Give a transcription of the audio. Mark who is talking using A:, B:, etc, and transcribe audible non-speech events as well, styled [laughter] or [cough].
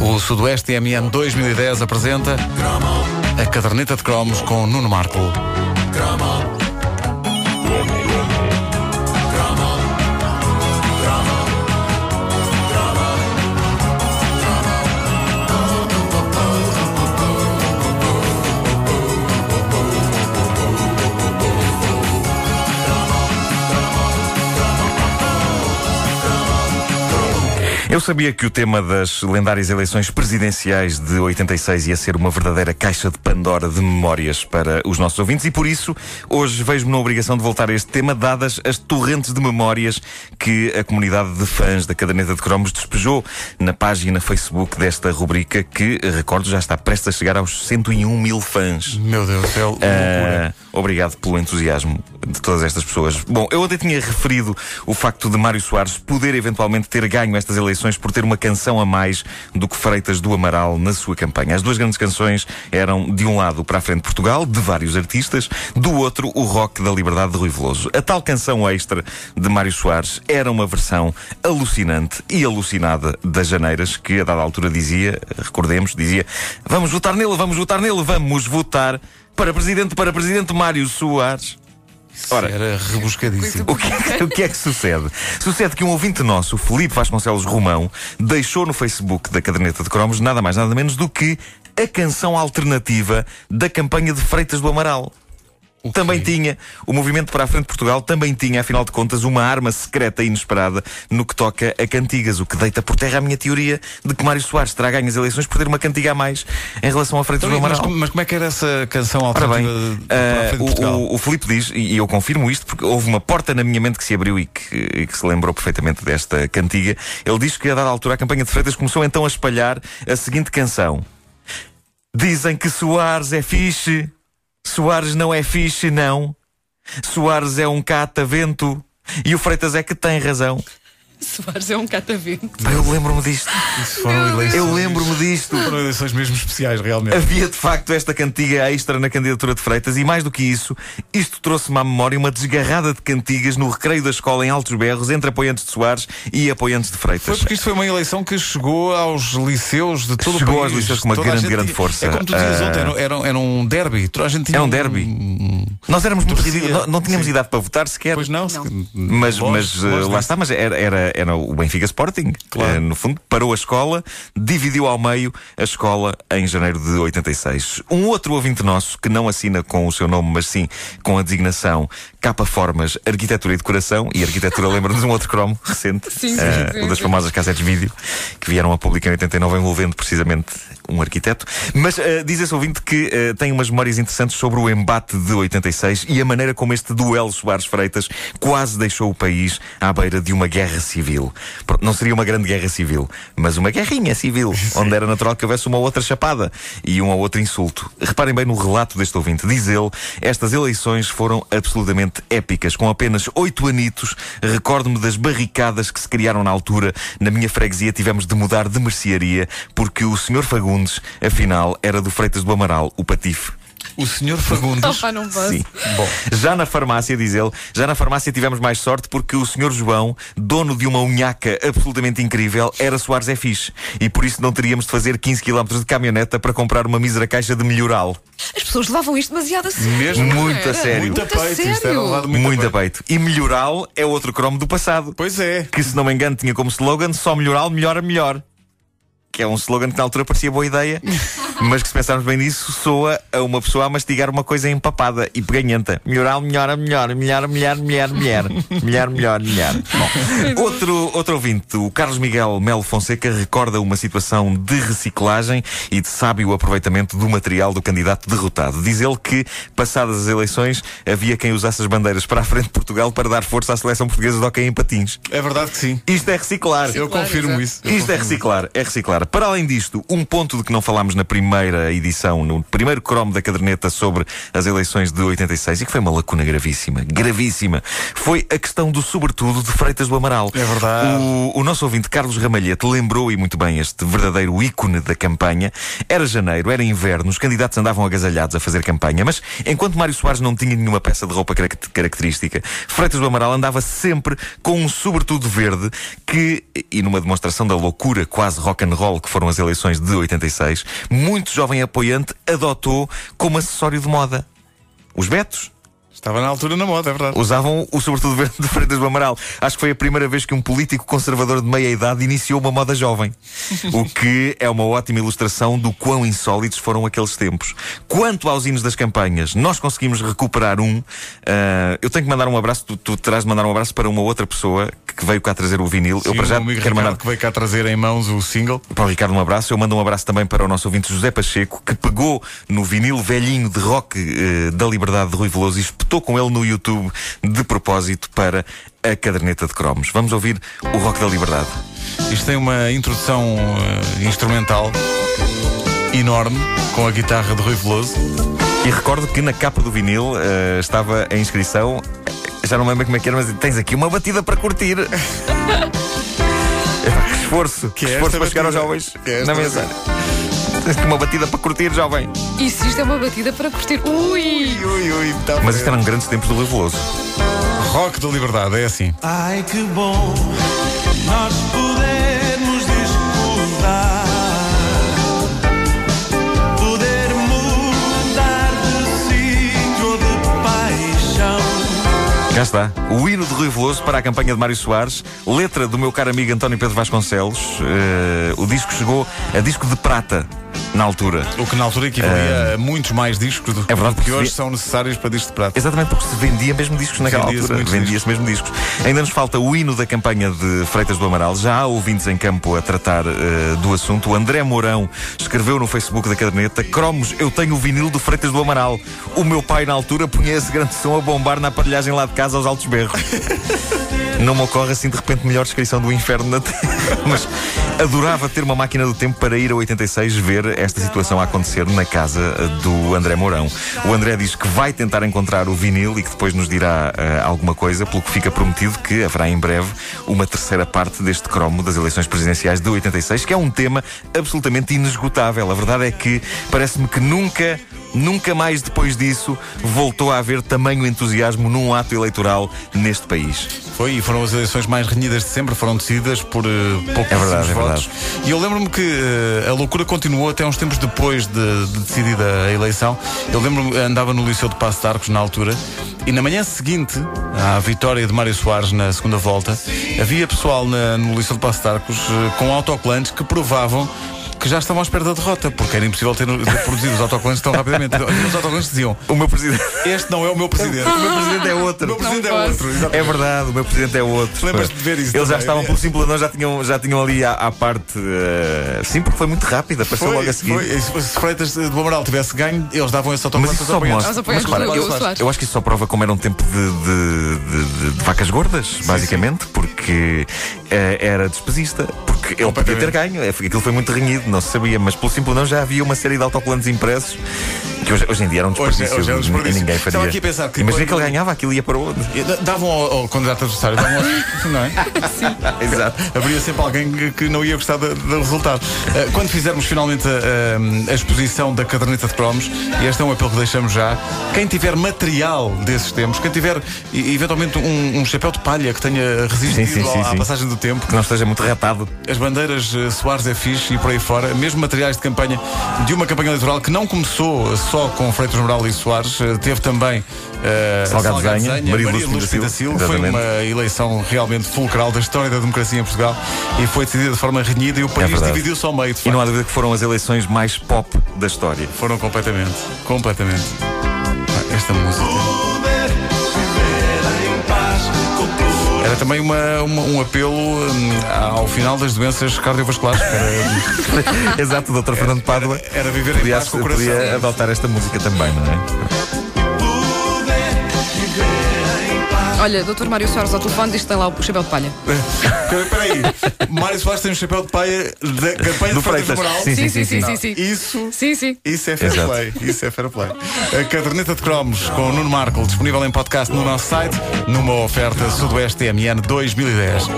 A: O Sudoeste MN 2010 apresenta a caderneta de cromos com Nuno Marco.
B: Eu sabia que o tema das lendárias eleições presidenciais de 86 ia ser uma verdadeira caixa de Pandora de memórias para os nossos ouvintes e por isso hoje vejo-me na obrigação de voltar a este tema, dadas as torrentes de memórias que a comunidade de fãs da caderneta de cromos despejou na página Facebook desta rubrica que, recordo, já está prestes a chegar aos 101 mil fãs.
A: Meu Deus, é loucura.
B: Ah, obrigado pelo entusiasmo de todas estas pessoas. Bom, eu ontem tinha referido o facto de Mário Soares poder eventualmente ter ganho estas eleições por ter uma canção a mais do que Freitas do Amaral na sua campanha. As duas grandes canções eram, de um lado, Para a Frente Portugal, de vários artistas, do outro, o Rock da Liberdade de Rui Veloso. A tal canção extra de Mário Soares era uma versão alucinante e alucinada das Janeiras, que a dada altura dizia, recordemos, dizia: Vamos votar nele, vamos votar nele, vamos votar para presidente, para presidente Mário Soares. Ora,
A: Era rebuscadíssimo.
B: o que, é que- o que é que sucede? Sucede que um ouvinte nosso, Felipe Vasconcelos Romão, deixou no Facebook da caderneta de cromos nada mais nada menos do que a canção alternativa da campanha de Freitas do Amaral. Também tinha, o Movimento para a Frente de Portugal também tinha, afinal de contas, uma arma secreta e inesperada no que toca a cantigas, o que deita por terra a minha teoria de que Mário Soares terá ganho as eleições por ter uma cantiga a mais em relação Freitas do
A: Então, mas,
B: Amaral.
A: como- mas como é que era essa canção
B: bem,
A: alternativa de- para a frente de
B: o, o, o Filipe diz, e eu confirmo isto, porque houve uma porta na minha mente que se abriu e que, e que se lembrou perfeitamente desta cantiga. Ele diz que a dada altura a campanha de Freitas começou então a espalhar a seguinte canção: Dizem que Soares é fixe, Soares não é fixe, não. Soares é um catavento e o Freitas é que tem razão. [laughs]
C: Soares é um catavento.
B: Eu lembro-me disto.
A: Isso foram eleições,
B: Eu lembro-me disto.
A: foram eleições mesmo especiais, realmente.
B: Havia de facto esta cantiga extra na candidatura de Freitas e mais do que isso, isto trouxe-me à memória uma desgarrada de cantigas no recreio da escola em Altos Berros entre apoiantes de Soares e apoiantes de
A: Foi
B: Freitas.
A: porque isto foi uma eleição que chegou aos liceus de todo
B: Chegou
A: o
B: aos
A: país.
B: liceus com uma grande,
A: gente
B: grande força.
A: É como tu dizias
B: Ah.
A: ontem, era, era, um derby. Toda a gente tinha
B: Era um derby. Nós éramos muito ridículos, não, não tínhamos idade para votar sequer.
A: Pois não,
C: Não.
B: Mas, mas eh, lá está, mas era, era, era o Benfica Sporting.
A: Claro.
B: Eh, no fundo, parou a escola, dividiu ao meio a escola em janeiro de 86. Um outro ouvinte nosso, que não assina com o seu nome, mas sim com a designação Capa Formas Arquitetura e Decoração, e arquitetura [laughs] lembra-nos um outro cromo recente,
C: Sim, sim,
B: eh,
C: sim,
B: o das famosas cassetes vídeo, que vieram a público em 89, envolvendo precisamente um arquiteto. Mas eh, diz esse ouvinte que eh, tem umas memórias interessantes sobre o embate de 86 e a maneira como este duelo Soares Freitas quase deixou o país à beira de uma guerra civil. Não seria uma grande guerra civil, mas uma guerrinha civil, [laughs] onde era natural que houvesse uma outra chapada e um ou outro insulto. Reparem bem no relato deste ouvinte. Diz ele, estas eleições foram absolutamente épicas. Com apenas oito anitos, recordo-me das barricadas que se criaram na altura. Na minha freguesia tivemos de mudar de mercearia porque o Sr. Fagundes, afinal, era do Freitas do Amaral, o patife.
A: O senhor Fagundes.
C: Opa, não posso.
B: Sim. Bom, já na farmácia, diz ele, já na farmácia tivemos mais sorte porque o Sr. João, dono de uma unhaca absolutamente incrível, era Soares é fixe. E por isso não teríamos de fazer 15 km de caminhoneta para comprar uma mísera caixa de melhoral.
C: As pessoas levavam isto demasiado a sério.
A: Mesmo?
B: Muito a sério.
A: Muito a peito, isto era
C: sério.
A: levado
B: Muito,
A: muito,
B: a peito. E melhoral é outro cromo do passado.
A: Pois é.
B: Que, se não me engano, tinha como slogan só melhoral, melhora, melhor. Que é um slogan que na altura parecia boa ideia, [laughs] mas que se pensarmos bem nisso, soa a uma pessoa a mastigar uma coisa empapada e peganhenta. Melhoral, melhora, melhor, melhor, melhor, melhor, melhor, melhor, melhor, melhor. Bom, outro, outro ouvinte, o Carlos Miguel Melo Fonseca, recorda uma situação de reciclagem e de sábio aproveitamento do material do candidato derrotado. Diz ele que, passadas as eleições, havia quem usasse as bandeiras para a frente de Portugal para dar força à seleção portuguesa de hockey em patins.
A: É verdade que sim.
B: Isto é reciclar.
A: Eu
C: Claro,
A: confirmo
C: exato.
A: isso. Eu
B: Isto é
A: confirmo.
B: reciclar, é reciclar. Para além disto, um ponto de que não falámos na primeira primeira edição, no primeiro cromo da caderneta sobre as eleições de 86 e que foi uma lacuna gravíssima, gravíssima. Foi a questão do sobretudo de Freitas do Amaral.
A: É verdade.
B: O, o nosso ouvinte Carlos Ramalhete lembrou e muito bem este verdadeiro ícone da campanha. Era janeiro, era inverno, os candidatos andavam agasalhados a fazer campanha, mas enquanto Mário Soares não tinha nenhuma peça de roupa característica, Freitas do Amaral andava sempre com um sobretudo verde que, e numa demonstração da loucura quase rock and roll que foram as eleições de 86, muito jovem apoiante adotou como acessório de moda. Os Betos,
A: Estava na altura na moda, é verdade.
B: Usavam o sobretudo verde de Freitas do Amaral. Acho que foi a primeira vez que um político conservador de meia idade iniciou uma moda jovem. o que é uma ótima ilustração do quão insólitos foram aqueles tempos. Quanto aos hinos das campanhas, nós conseguimos recuperar um. Uh, eu tenho que mandar um abraço, tu, tu terás de mandar um abraço para uma outra pessoa que veio cá trazer o vinil.
A: Sim,
B: eu para já
A: amigo
B: quero
A: Ricardo
B: mandar
A: que veio cá trazer em mãos o single.
B: para o Ricardo um abraço. Eu mando um abraço também para o nosso ouvinte José Pacheco, que pegou no vinil velhinho de rock uh, da Liberdade de Rui Veloso e espetou com ele no YouTube de propósito para a caderneta de cromos. Vamos ouvir o rock da Liberdade.
A: Isto tem uma introdução uh, instrumental enorme com a guitarra de Rui Veloso.
B: E recordo que na capa do vinil uh, estava a inscrição, já não me lembro como é que era, mas tens aqui uma batida para curtir. [laughs] que esforço, que,
A: Que é
B: esforço
A: esta
B: para chegar aos jovens
A: Que é
B: na mensagem. Tens uma batida para curtir, jovem.
C: E se isto é uma batida para curtir? Ui!
A: Ui, ui, tá
B: Mas isto eram grandes tempos do Rui Veloso.
A: Rock da Liberdade, é assim.
D: Ai que bom nós
B: Já está. O hino de Rui Veloso para a campanha de Mário Soares, letra do meu caro amigo António Pedro Vasconcelos. Eh, o disco chegou a disco de prata na altura.
A: O que na altura equivalia a muitos mais discos do
B: É verdade,
A: que hoje
B: se-
A: são necessários para disco de prata.
B: Exatamente porque se vendia mesmo discos naquela
A: Vendia-se
B: altura. Vendia-se mesmo discos. Ainda nos falta o hino da campanha de Freitas do Amaral. Já há ouvintes em campo a tratar eh, do assunto. O André Mourão escreveu no Facebook da caderneta: Cromos, eu tenho o vinil do Freitas do Amaral. O meu pai, na altura, punha esse grande som a bombar na aparelhagem lá de casa aos altos berros. [laughs] Não me ocorre assim de repente melhor descrição do inferno na Terra. [laughs] Mas adorava ter uma máquina do tempo para ir a 86 ver esta situação a acontecer na casa eh, do André Mourão. O André diz que vai tentar encontrar o vinil e que depois nos dirá eh, alguma coisa, pelo que fica prometido que haverá em breve uma terceira parte deste cromo das eleições presidenciais de 86, que é um tema absolutamente inesgotável. A verdade é que parece-me que nunca. Nunca mais depois disso voltou a haver tamanho entusiasmo num ato eleitoral neste país.
A: Foi e foram as eleições mais renhidas de sempre, foram decididas por uh, poucos
B: É verdade, é
A: votos. E eu lembro-me que eh, a loucura continuou até uns tempos depois de, de decidida a eleição. Eu lembro-me, andava no Liceu de Passo de Arcos na altura, e na manhã seguinte à vitória de Mário Soares na segunda volta, havia pessoal na- no Liceu de Passo de Arcos eh, com autocolantes que provavam que já estavam à espera da derrota, porque era impossível ter, ter produzido os autocolantes tão rapidamente. Os autocolantes diziam:
B: O meu presidente.
A: Este não é o meu presidente.
B: O meu presidente é
A: O
B: outro.
A: meu presidente é
C: Não
A: outro. exatamente.
B: É verdade, o meu presidente é outro.
A: Lembras-te de ver isso
B: Eles já
A: também?
B: estavam pelo simples não, já tinham, já tinham ali à, à parte. eh, sim, porque foi muito rápido, apareceu logo a seguir.
A: foi. Se Freitas do Amaral tivesse ganho, eles davam esse autocolante aos apoiantes.
B: mostra.
C: Aos apoiantes
B: mas,
C: do
B: eu, eu acho que isso só prova como era um tempo de, de- de- de- de vacas gordas, basicamente, porque eh, era despesista. Porque ele podia ter ganho, é, aquilo foi muito renhido, não se sabia, mas pelo simples não já havia uma série de autocolantes impressos que hoje, hoje em dia eram um
A: Hoje-
B: desperdício.
A: hoje é um desperdício.
B: Ninguém
A: Estava
B: faria.
A: aqui a pensar que
B: Imagina
A: quando-
B: que ele ganhava, aquilo ia para onde?
A: Da- Davam ao, ao candidato adversário, davam ao, [laughs] não é?
B: Exato.
A: Haveria sempre alguém que, que não ia gostar do, do resultado. Uh, quando fizermos finalmente a, a- a exposição da caderneta de cromos, e este é um apelo que deixamos já, quem tiver material desses tempos, quem tiver e- eventualmente um, um chapéu de palha que tenha resistido
B: Sim, sim, sim,
A: à, passagem do tempo,
B: Que não esteja muito retado.
A: as bandeiras eh, Soares é fixe e por aí fora, mesmo materiais de campanha de uma campanha eleitoral que não começou só com Freitas Moral e Soares, eh, teve também eh,
B: Salgado Zenha, Maria Lúcia da Silva.
A: Foi uma eleição realmente fulcral da história da democracia em Portugal e foi decidida de forma renhida e o país
B: verdade.
A: dividiu-se ao meio.
B: E não há dúvida que foram as eleições mais pop da história.
A: Foram completamente, completamente. Ah, Esta música. Era também uma, uma- um apelo hum, ao final das doenças cardiovasculares. Era, [laughs]
B: Exato, o Dr. Fernando Pádua
A: era viver em
B: podia,
A: paz com o coração.
B: podia adotar esta música também, não é?
C: Olha, Dr. Mário Soares ao telefone diz que tem lá o chapéu de palha.
A: Espera aí. Mário Soares tem um chapéu de paia da campanha
B: Do
A: de Freitas. Moral.
B: Sim,
C: sim, sim, sim, sim, sim.
A: Isso.
C: Sim, sim.
A: Isso é fair
B: Exato.
A: play. Isso é fair play. A caderneta de cromos com o Nuno Marco, disponível em podcast no nosso site, numa oferta Sudoeste TMN 2010.